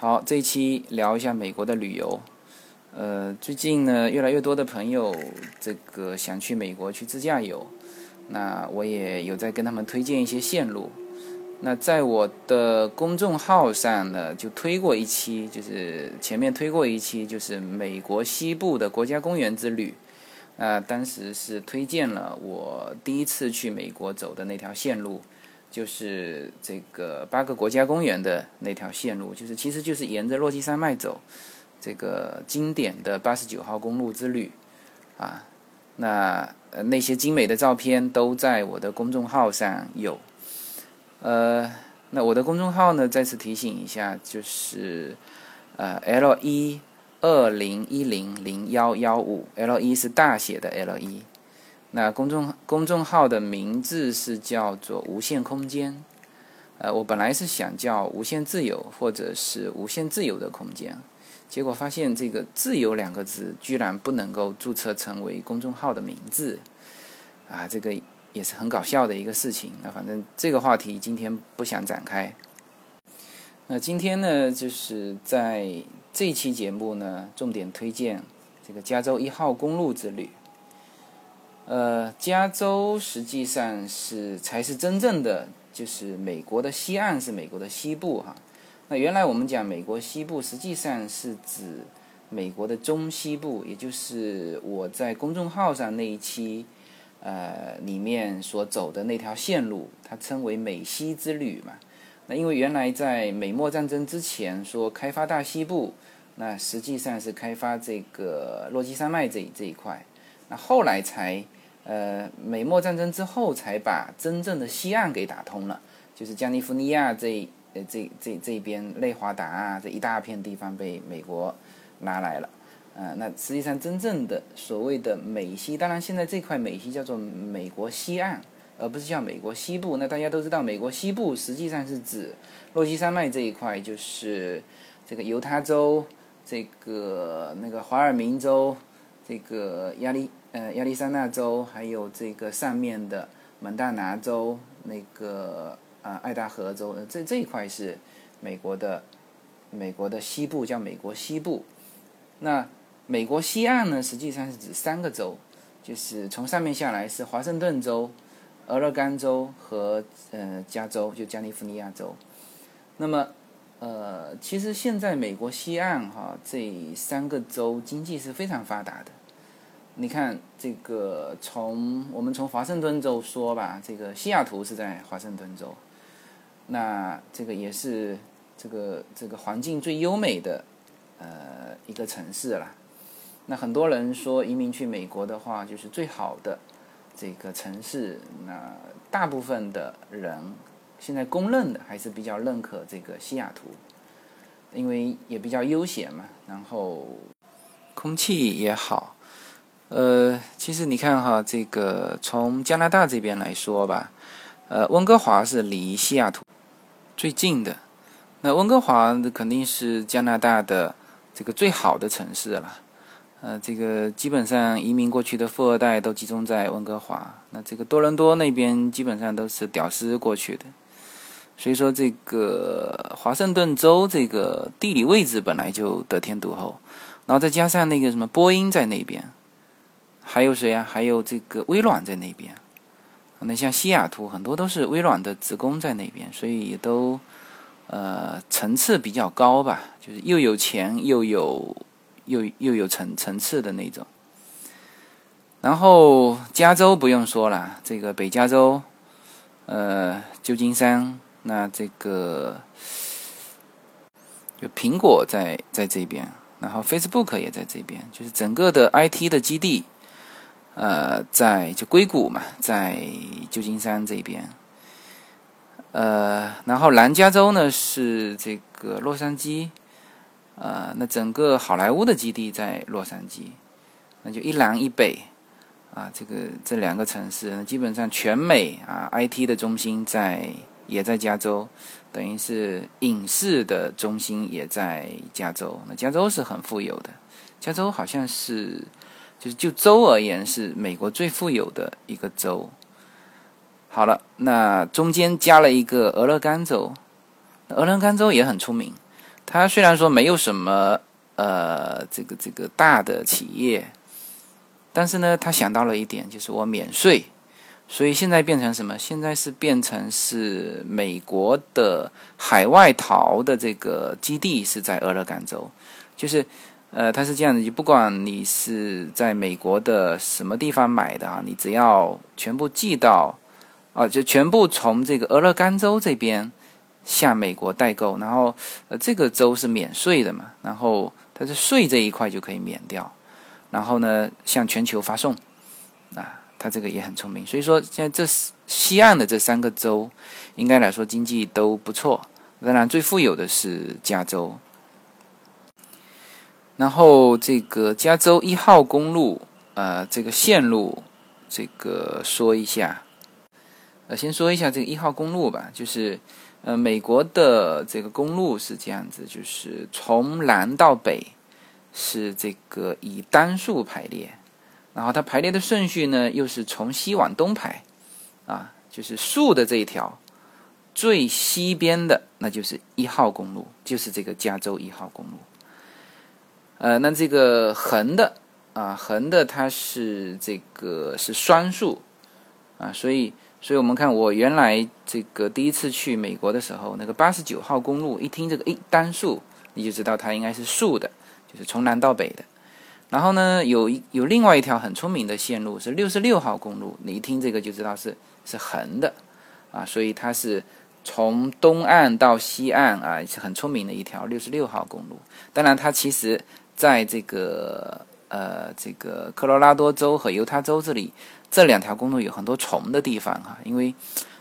好，这一期聊一下美国的旅游。呃，最近呢，越来越多的朋友这个想去美国去自驾游，那我也有在跟他们推荐一些线路。那在我的公众号上呢，就推过一期，就是前面推过一期，就是美国西部的国家公园之旅。啊，当时是推荐了我第一次去美国走的那条线路。就是这个八个国家公园的那条线路，就是其实就是沿着落基山脉走，这个经典的八十九号公路之旅，啊，那那些精美的照片都在我的公众号上有，呃，那我的公众号呢，再次提醒一下，就是呃 L 一二零一零零幺幺五，L 一是大写的 L 一。那公众公众号的名字是叫做“无限空间”，呃，我本来是想叫“无限自由”或者是“无限自由的空间”，结果发现这个“自由”两个字居然不能够注册成为公众号的名字，啊，这个也是很搞笑的一个事情。那反正这个话题今天不想展开。那今天呢，就是在这期节目呢，重点推荐这个加州一号公路之旅。呃，加州实际上是才是真正的，就是美国的西岸是美国的西部哈。那原来我们讲美国西部，实际上是指美国的中西部，也就是我在公众号上那一期呃里面所走的那条线路，它称为美西之旅嘛。那因为原来在美墨战争之前说开发大西部，那实际上是开发这个落基山脉这这一块，那后来才。呃，美墨战争之后才把真正的西岸给打通了，就是加利福尼亚这呃这这这边内华达啊这一大片地方被美国拿来了。呃，那实际上真正的所谓的美西，当然现在这块美西叫做美国西岸，而不是叫美国西部。那大家都知道，美国西部实际上是指洛基山脉这一块，就是这个犹他州、这个那个华尔明州、这个亚利。呃，亚利桑那州还有这个上面的蒙大拿州，那个啊，爱达荷州，这这一块是美国的美国的西部，叫美国西部。那美国西岸呢，实际上是指三个州，就是从上面下来是华盛顿州、俄勒冈州和呃加州，就加利福尼亚州。那么呃，其实现在美国西岸哈这三个州经济是非常发达的。你看这个，从我们从华盛顿州说吧，这个西雅图是在华盛顿州，那这个也是这个这个环境最优美的呃一个城市了。那很多人说移民去美国的话，就是最好的这个城市。那大部分的人现在公认的还是比较认可这个西雅图，因为也比较悠闲嘛，然后空气也好。呃，其实你看哈，这个从加拿大这边来说吧，呃，温哥华是离西雅图最近的。那温哥华肯定是加拿大的这个最好的城市了。呃，这个基本上移民过去的富二代都集中在温哥华。那这个多伦多那边基本上都是屌丝过去的。所以说，这个华盛顿州这个地理位置本来就得天独厚，然后再加上那个什么波音在那边。还有谁啊？还有这个微软在那边。那像西雅图很多都是微软的职工在那边，所以也都呃层次比较高吧，就是又有钱又有又又有层层次的那种。然后加州不用说了，这个北加州，呃，旧金山，那这个就苹果在在这边，然后 Facebook 也在这边，就是整个的 IT 的基地。呃，在就硅谷嘛，在旧金山这边。呃，然后南加州呢是这个洛杉矶，呃，那整个好莱坞的基地在洛杉矶，那就一南一北，啊，这个这两个城市基本上全美啊 IT 的中心在也在加州，等于是影视的中心也在加州。那加州是很富有的，加州好像是。就是就州而言，是美国最富有的一个州。好了，那中间加了一个俄勒冈州，俄勒冈州也很出名。它虽然说没有什么呃这个这个大的企业，但是呢，他想到了一点，就是我免税，所以现在变成什么？现在是变成是美国的海外淘的这个基地是在俄勒冈州，就是呃，它是这样的，就不管你是在美国的什么地方买的啊，你只要全部寄到啊，就全部从这个俄勒冈州这边。向美国代购，然后呃，这个州是免税的嘛，然后它的税这一块就可以免掉，然后呢，向全球发送，啊，它这个也很聪明。所以说，现在这西岸的这三个州，应该来说经济都不错。当然，最富有的是加州。然后这个加州一号公路，呃，这个线路，这个说一下，呃，先说一下这个一号公路吧，就是。呃，美国的这个公路是这样子，就是从南到北是这个以单数排列，然后它排列的顺序呢又是从西往东排，啊，就是竖的这一条最西边的那就是一号公路，就是这个加州一号公路。呃，那这个横的啊，横的它是这个是双数啊，所以。所以我们看，我原来这个第一次去美国的时候，那个八十九号公路，一听这个一单数，你就知道它应该是竖的，就是从南到北的。然后呢，有一有另外一条很出名的线路是六十六号公路，你一听这个就知道是是横的，啊，所以它是从东岸到西岸啊，是很出名的一条六十六号公路。当然，它其实在这个呃这个科罗拉多州和犹他州这里。这两条公路有很多重的地方哈，因为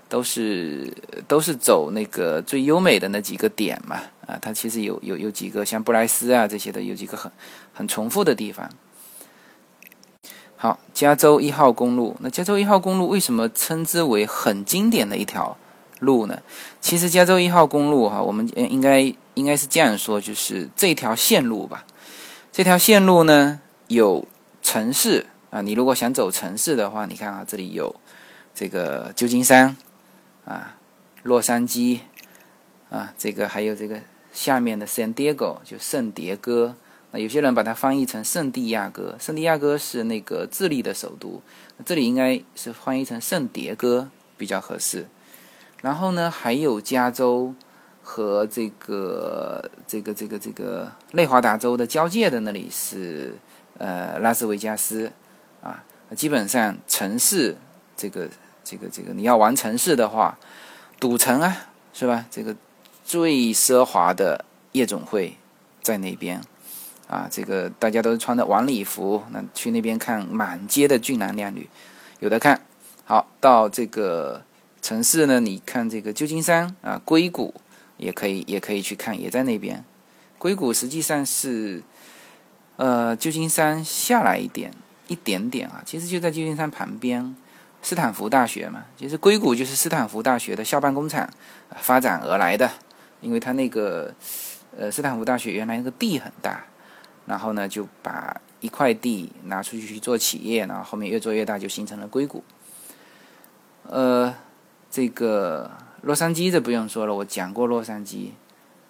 都是都是走那个最优美的那几个点嘛啊，它其实有有有几个像布莱斯啊这些的，有几个很很重复的地方。好，加州一号公路，那加州一号公路为什么称之为很经典的一条路呢？其实加州一号公路哈，我们应该应该是这样说，就是这条线路吧。这条线路呢有城市。啊，你如果想走城市的话，你看啊，这里有这个旧金山啊，洛杉矶啊，这个还有这个下面的 San Diego 就圣迭戈。那有些人把它翻译成圣地亚哥，圣地亚哥是那个智利的首都，这里应该是翻译成圣迭戈比较合适。然后呢，还有加州和这个这个这个这个内华达州的交界的那里是呃拉斯维加斯。啊，基本上城市这个这个这个，你要玩城市的话，赌城啊，是吧？这个最奢华的夜总会在那边啊，这个大家都穿的晚礼服，那去那边看满街的俊男靓女，有的看。好，到这个城市呢，你看这个旧金山啊，硅谷也可以，也可以去看，也在那边。硅谷实际上是呃旧金山下来一点。一点点啊，其实就在旧金山旁边，斯坦福大学嘛，其实硅谷就是斯坦福大学的校办工厂发展而来的，因为它那个呃斯坦福大学原来那个地很大，然后呢就把一块地拿出去去做企业，然后后面越做越大，就形成了硅谷。呃，这个洛杉矶这不用说了，我讲过洛杉矶，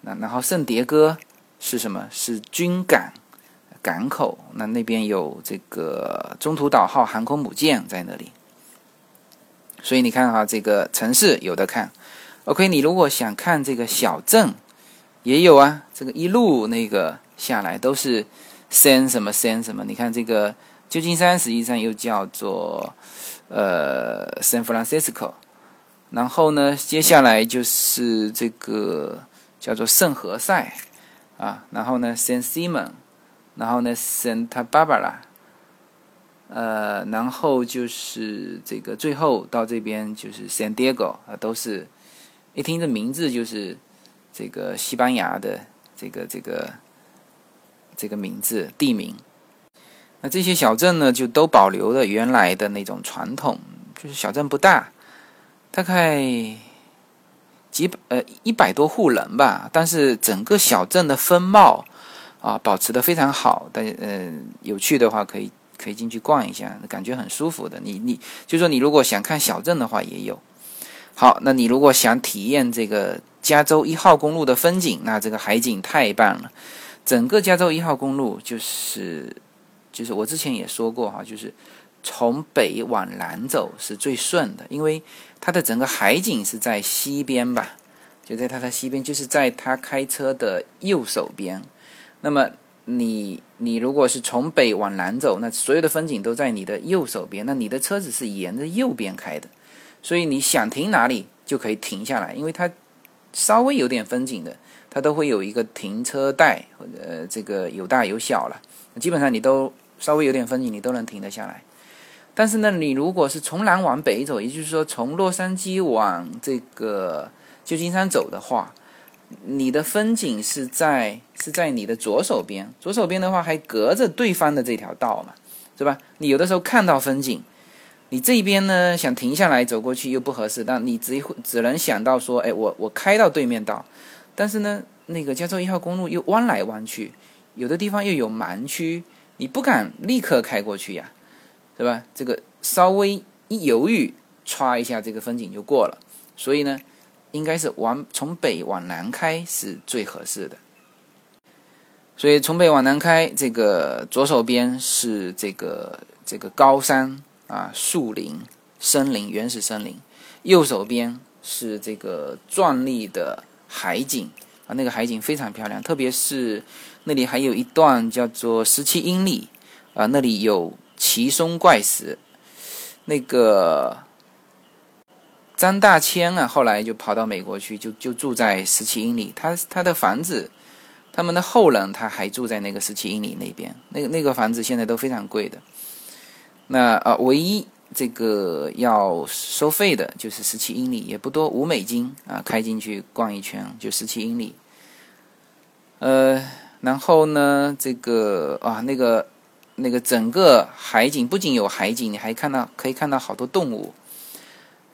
那然后圣迭戈是什么？是军港。港口，那那边有这个中途岛号航空母舰在那里，所以你看哈，这个城市有的看。OK，你如果想看这个小镇，也有啊。这个一路那个下来都是 San 什么 San 什么，你看这个旧金山实际上又叫做呃 San Francisco，然后呢，接下来就是这个叫做圣何塞啊，然后呢 San Simon。然后呢，Santa Barbara，呃，然后就是这个最后到这边就是 San Diego 啊，都是一听这名字就是这个西班牙的这个这个这个名字地名。那这些小镇呢，就都保留了原来的那种传统，就是小镇不大，大概几百呃一百多户人吧，但是整个小镇的风貌。啊，保持的非常好，大家嗯，有趣的话可以可以进去逛一下，感觉很舒服的。你你就说你如果想看小镇的话也有。好，那你如果想体验这个加州一号公路的风景，那这个海景太棒了。整个加州一号公路就是，就是我之前也说过哈，就是从北往南走是最顺的，因为它的整个海景是在西边吧，就在它的西边，就是在他开车的右手边。那么你你如果是从北往南走，那所有的风景都在你的右手边，那你的车子是沿着右边开的，所以你想停哪里就可以停下来，因为它稍微有点风景的。它都会有一个停车带，或者这个有大有小了，基本上你都稍微有点风景，你都能停得下来。但是呢，你如果是从南往北走，也就是说从洛杉矶往这个旧金山走的话，你的风景是在是在你的左手边，左手边的话还隔着对方的这条道嘛，是吧？你有的时候看到风景，你这边呢想停下来走过去又不合适，但你只只能想到说，哎，我我开到对面道。但是呢，那个加州一号公路又弯来弯去，有的地方又有盲区，你不敢立刻开过去呀，对吧？这个稍微一犹豫，歘一下，这个风景就过了。所以呢，应该是往从北往南开是最合适的。所以从北往南开，这个左手边是这个这个高山啊，树林、森林、原始森林；右手边是这个壮丽的。海景啊，那个海景非常漂亮，特别是那里还有一段叫做十七英里啊，那里有奇松怪石。那个张大千啊，后来就跑到美国去，就就住在十七英里。他他的房子，他们的后人他还住在那个十七英里那边。那个那个房子现在都非常贵的。那啊，唯一。这个要收费的，就是十七英里，也不多，五美金啊，开进去逛一圈就十七英里。呃，然后呢，这个啊，那个那个整个海景不仅有海景，你还看到可以看到好多动物，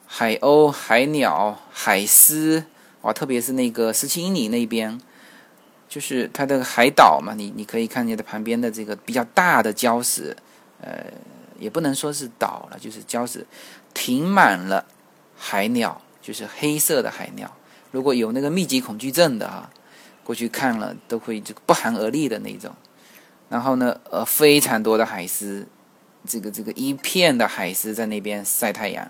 海鸥、海鸟、海狮，哇，特别是那个十七英里那边，就是它的海岛嘛，你你可以看见的旁边的这个比较大的礁石，呃。也不能说是岛了，就是礁石停满了海鸟，就是黑色的海鸟。如果有那个密集恐惧症的啊，过去看了都会就不寒而栗的那种。然后呢，呃，非常多的海狮，这个这个一片的海狮在那边晒太阳。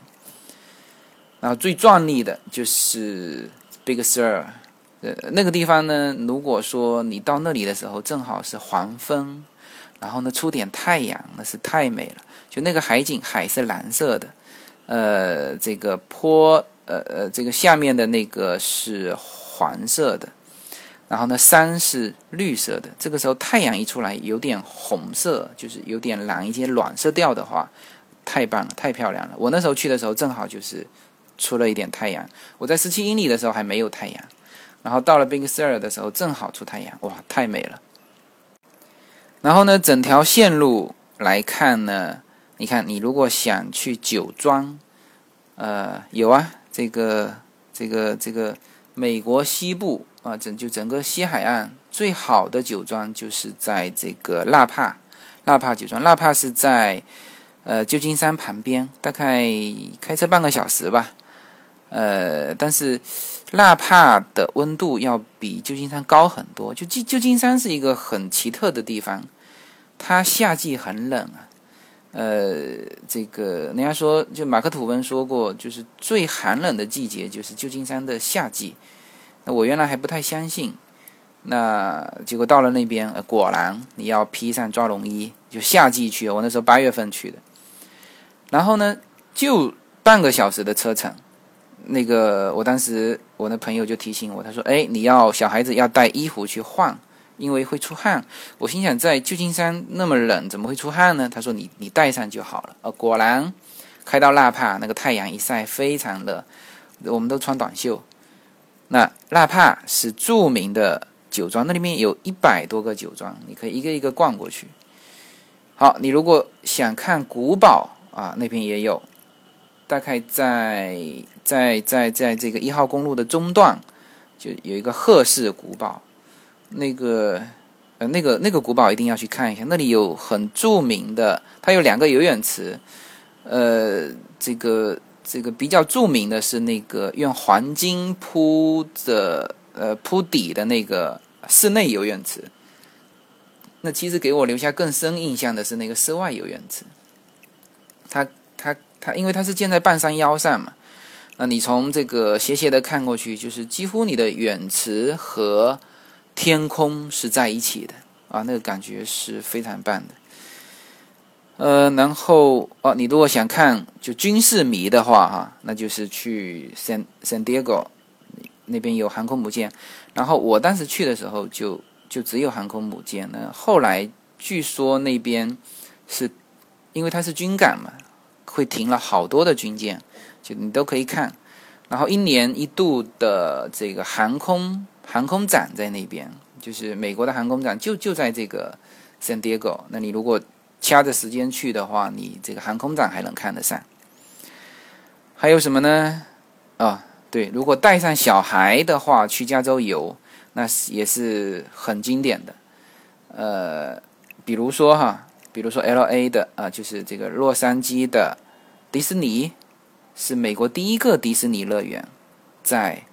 然后最壮丽的就是 Big Sur，呃，那个地方呢，如果说你到那里的时候正好是黄昏。然后呢，出点太阳，那是太美了。就那个海景，海是蓝色的，呃，这个坡，呃呃，这个下面的那个是黄色的，然后呢，山是绿色的。这个时候太阳一出来，有点红色，就是有点蓝一些暖色调的话，太棒了，太漂亮了。我那时候去的时候，正好就是出了一点太阳。我在十七英里的时候还没有太阳，然后到了 Big Sur 的时候，正好出太阳，哇，太美了。然后呢，整条线路来看呢，你看，你如果想去酒庄，呃，有啊，这个这个这个美国西部啊，整就整个西海岸最好的酒庄就是在这个纳帕，纳帕酒庄，纳帕是在呃旧金山旁边，大概开车半个小时吧，呃，但是。纳帕的温度要比旧金山高很多。就旧旧金山是一个很奇特的地方，它夏季很冷啊。呃，这个人家说，就马克吐温说过，就是最寒冷的季节就是旧金山的夏季。那我原来还不太相信，那结果到了那边，果然你要披上抓绒衣，就夏季去。我那时候八月份去的，然后呢，就半个小时的车程。那个，我当时我那朋友就提醒我，他说：“哎，你要小孩子要带衣服去换，因为会出汗。”我心想，在旧金山那么冷，怎么会出汗呢？他说：“你你带上就好了。”呃，果然，开到纳帕，那个太阳一晒，非常热，我们都穿短袖。那纳帕是著名的酒庄，那里面有一百多个酒庄，你可以一个一个逛过去。好，你如果想看古堡啊，那边也有。大概在在在在这个一号公路的中段，就有一个赫氏古堡，那个呃那个那个古堡一定要去看一下，那里有很著名的，它有两个游泳池，呃，这个这个比较著名的是那个用黄金铺的呃铺底的那个室内游泳池。那其实给我留下更深印象的是那个室外游泳池。它它它，因为它是建在半山腰上嘛，那你从这个斜斜的看过去，就是几乎你的泳池和天空是在一起的啊，那个感觉是非常棒的。呃，然后哦，你如果想看就军事迷的话哈，那就是去 San San Diego 那边有航空母舰。然后我当时去的时候就就只有航空母舰。那后来据说那边是因为它是军港嘛，会停了好多的军舰，就你都可以看。然后一年一度的这个航空航空展在那边，就是美国的航空展就就在这个 San Diego。那你如果掐着时间去的话，你这个航空展还能看得上。还有什么呢？啊，对，如果带上小孩的话去加州游，那也是很经典的。呃，比如说哈，比如说 L A 的啊，就是这个洛杉矶的迪士尼，是美国第一个迪士尼乐园，在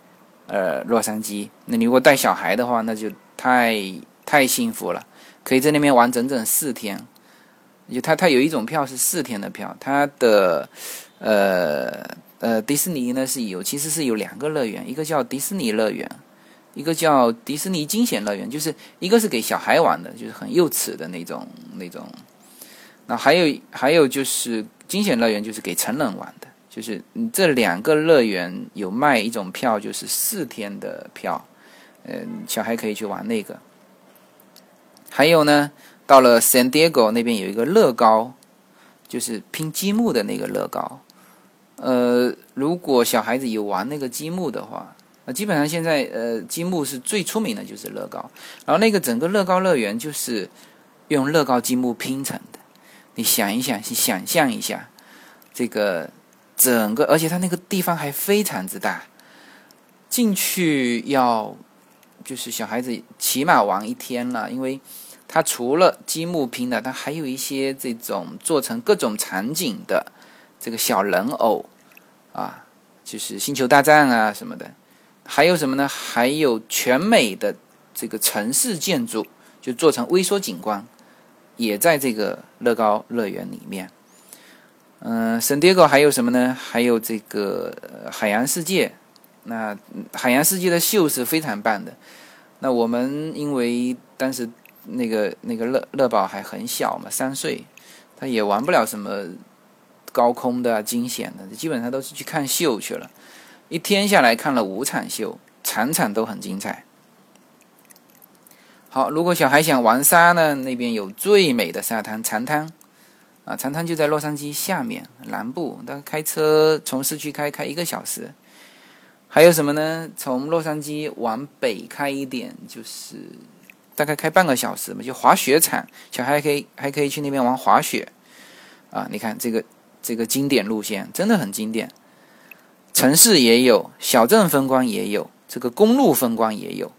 呃洛杉矶。那你如果带小孩的话，那就太太幸福了，可以在那边玩整整四天。就它，它有一种票是四天的票，它的，呃呃，迪士尼呢是有，其实是有两个乐园，一个叫迪士尼乐园，一个叫迪士尼惊险乐园，就是一个是给小孩玩的，就是很幼稚的那种那种，那还有还有就是惊险乐园，就是给成人玩的，就是这两个乐园有卖一种票，就是四天的票，嗯，小孩可以去玩那个，还有呢。到了 San Diego 那边有一个乐高，就是拼积木的那个乐高。呃，如果小孩子有玩那个积木的话，那基本上现在呃积木是最出名的就是乐高。然后那个整个乐高乐园就是用乐高积木拼成的。你想一想，去想象一下，这个整个，而且它那个地方还非常之大，进去要就是小孩子起码玩一天了，因为。它除了积木拼的，它还有一些这种做成各种场景的这个小人偶啊，就是星球大战啊什么的。还有什么呢？还有全美的这个城市建筑，就做成微缩景观，也在这个乐高乐园里面。嗯，San Diego 还有什么呢？还有这个海洋世界。那海洋世界的秀是非常棒的。那我们因为当时。那个那个乐乐宝还很小嘛，三岁，他也玩不了什么高空的惊险的，基本上都是去看秀去了。一天下来看了五场秀，场场都很精彩。好，如果小孩想玩沙呢，那边有最美的沙滩长滩，啊，长滩就在洛杉矶下面南部，但开车从市区开开一个小时。还有什么呢？从洛杉矶往北开一点就是。大概开半个小时嘛，就滑雪场，小孩可以还可以去那边玩滑雪，啊，你看这个这个经典路线真的很经典，城市也有，小镇风光也有，这个公路风光也有，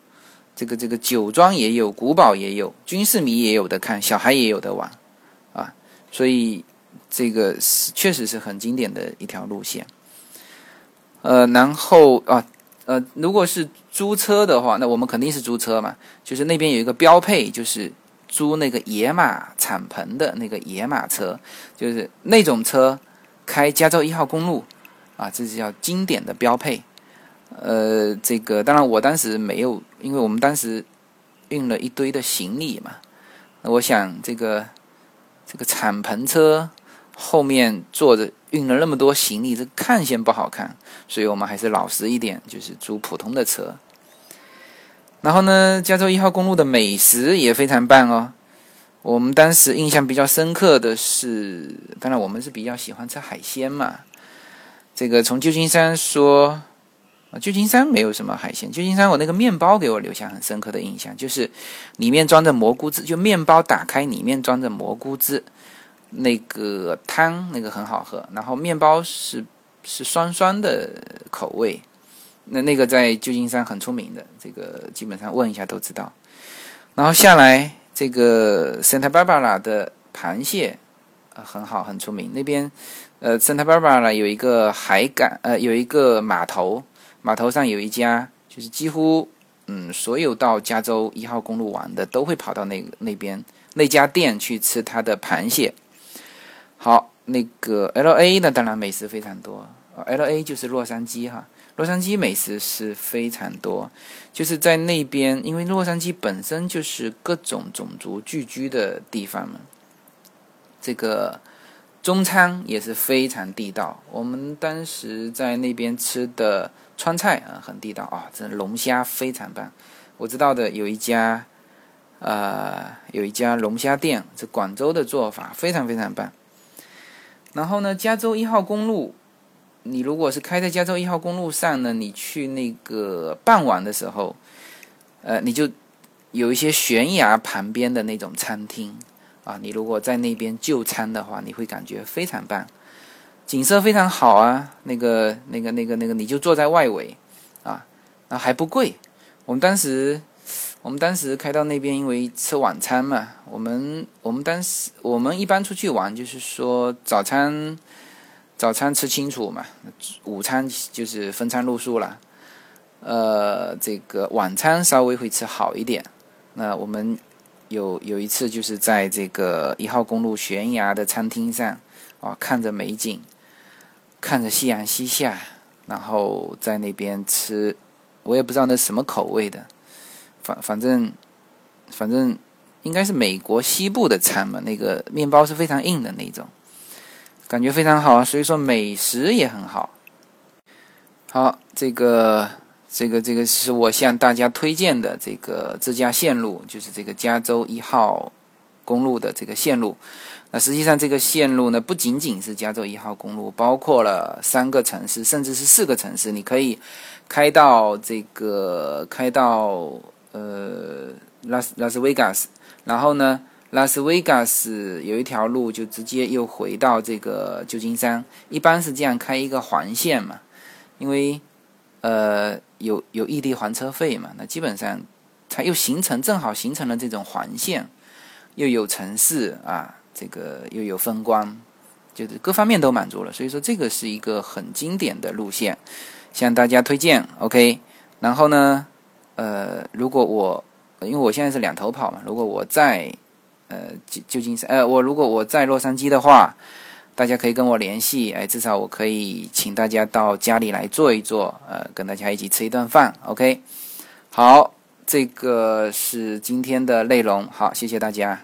这个这个酒庄也有，古堡也有，军事迷也有的看，小孩也有的玩，啊，所以这个是确实是很经典的一条路线，呃，然后啊。呃，如果是租车的话，那我们肯定是租车嘛。就是那边有一个标配，就是租那个野马敞篷的那个野马车，就是那种车开加州一号公路啊，这是叫经典的标配。呃，这个当然我当时没有，因为我们当时运了一堆的行李嘛。我想这个这个敞篷车后面坐着。运了那么多行李，这看先不好看，所以我们还是老实一点，就是租普通的车。然后呢，加州一号公路的美食也非常棒哦。我们当时印象比较深刻的是，当然我们是比较喜欢吃海鲜嘛。这个从旧金山说，啊，旧金山没有什么海鲜。旧金山我那个面包给我留下很深刻的印象，就是里面装着蘑菇汁，就面包打开里面装着蘑菇汁。那个汤那个很好喝，然后面包是是酸酸的口味，那那个在旧金山很出名的，这个基本上问一下都知道。然后下来这个 Santa Barbara 的螃蟹很好，很出名。那边，呃，Santa Barbara 有一个海港，呃，有一个码头，码头上有一家，就是几乎，嗯，所有到加州一号公路玩的都会跑到那那边那家店去吃它的螃蟹。好，那个 L A 呢，当然美食非常多，L A 就是洛杉矶哈。洛杉矶美食是非常多，就是在那边，因为洛杉矶本身就是各种种族聚居的地方嘛。这个中餐也是非常地道，我们当时在那边吃的川菜啊，很地道啊，这龙虾非常棒。我知道的有一家，呃，有一家龙虾店，这广州的做法非常非常棒。然后呢，加州一号公路。你如果是开在加州一号公路上呢，你去那个傍晚的时候，呃，你就有一些悬崖旁边的那种餐厅啊，你如果在那边就餐的话，你会感觉非常棒，景色非常好啊。那个、那个、那个、那个，你就坐在外围啊，那还不贵。我们当时，我们当时开到那边，因为吃晚餐嘛，我们我们当时我们一般出去玩，就是说早餐。早餐吃清楚嘛，午餐就是分餐露宿了。呃，这个晚餐稍微会吃好一点。那我们有有一次就是在这个一号公路悬崖的餐厅上，啊，看着美景，看着夕阳西下，然后在那边吃，我也不知道那什么口味的，反反正反正应该是美国西部的餐嘛，那个面包是非常硬的那种。感觉非常好啊，所以说美食也很好。好，这个这个这个是我向大家推荐的这个自驾线路，就是这个加州一号公路的这个线路。那实际上这个线路呢，不仅仅是加州一号公路，包括了三个城市，甚至是四个城市。你可以开到这个开到呃拉斯拉斯维加斯，然后呢。拉斯维加斯有一条路，就直接又回到这个旧金山。一般是这样开一个环线嘛，因为呃有有异地还车费嘛。那基本上它又形成正好形成了这种环线，又有城市啊，这个又有风光，就是各方面都满足了。所以说这个是一个很经典的路线，向大家推荐。OK，然后呢，呃，如果我因为我现在是两头跑嘛，如果我在呃，旧旧金山，呃，我如果我在洛杉矶的话，大家可以跟我联系，哎，至少我可以请大家到家里来坐一坐，呃，跟大家一起吃一顿饭，OK。好，这个是今天的内容，好，谢谢大家。